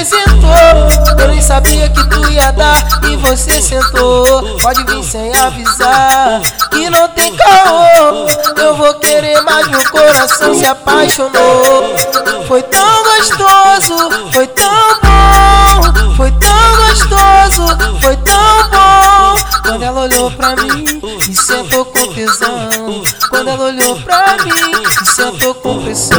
apresentou. Eu nem sabia que tu ia dar e você sentou. Pode vir sem avisar que não tem caô. Eu vou querer, mais, meu coração se apaixonou. Foi tão gostoso, foi tão bom, foi tão gostoso, foi tão bom. Quando ela olhou pra mim e sentou com tesão. Quando ela olhou pra mim com pressão.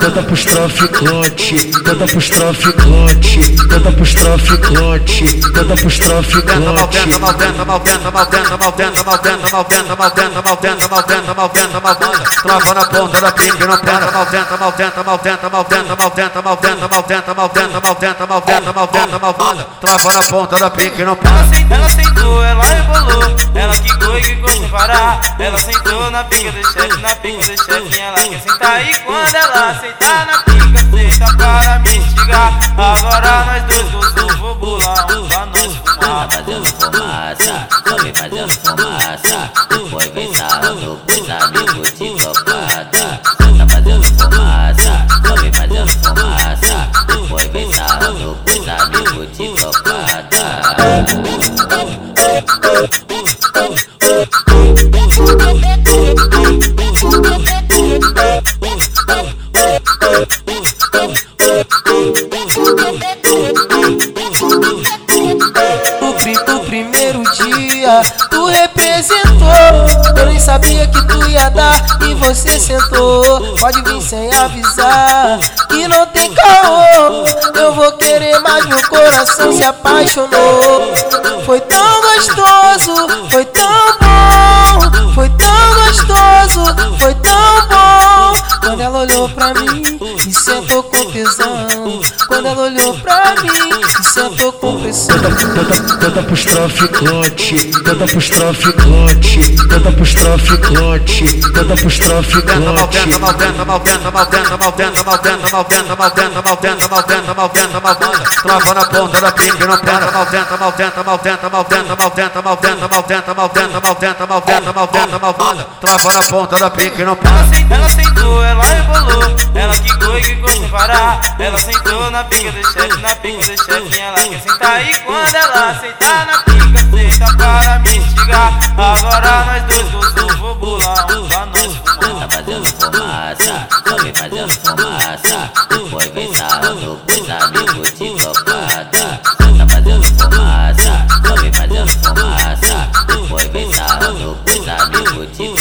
Tenta pros traficantes, tenta pros traficantes, tenta pros traficantes, tenta pros traficantes. Malvenda, malvenda, malvenda, malvenda, malvenda, malvenda, malvenda, malvenda, malvenda, malvenda, malvenda, malvenda. Trava na ponta da pique, não para. Malvenda, malvenda, malvenda, malvenda, malvenda, malvenda, malvenda, malvenda, malvenda, malvenda, malvenda, malvenda. Trava na ponta da pique, não para. Ela sentou, ela rebolou, ela parar. Ela sentou na pica do chefe, na pica do chefe, ela quer sentar e quando ela sentar na pica, senta para me instigar. Agora nós dois gostos, vou bolar um pra nós fumar. Fazendo fumaça, vem fazendo fumaça. Depois vem sarrando pros amigos de cocada. Tá fazendo fumaça, vem fazendo fumaça. Depois vem sarrando pros amigos de cocada. No primeiro dia, tu representou. Eu nem sabia que tu ia dar e você sentou. Pode vir sem avisar que não tem caô. Eu vou querer mais, meu coração se apaixonou. Foi tão gostoso, foi tão bom, foi tão gostoso, foi tão bom. Quando ela olhou pra mim e sentou com tesão. Quando ela olhou pra mim e sentou com pressão. Malvenda, malvenda, malvenda, malvenda, malvenda, malvenda, malvenda, malvenda, malvenda, malvenda, malvenda, malvenda. Trava na ponta da pique, não para. Malvenda, malvenda, malvenda, malvenda, malvenda, malvenda, malvenda, malvenda, malvenda, malvenda, malvenda, malvenda. Trava na ponta da pique, não para. Ela sentou, ela rebolou, Ela sentou na pica do chefe, na pica do chefe, ela quer sentar e quando ela sentar na pica, senta para me instigar. Agora nós dois gostos, vou bolar um pra nós. Tá fazendo fumaça, só vem fazendo fumaça. Depois vem sarrando pros amigos de cocada. Tá fazendo fumaça, só vem fazendo fumaça. Depois vem sarrando pros amigos de